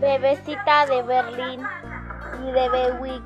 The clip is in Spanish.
Bebecita de Berlín y de Bewiki.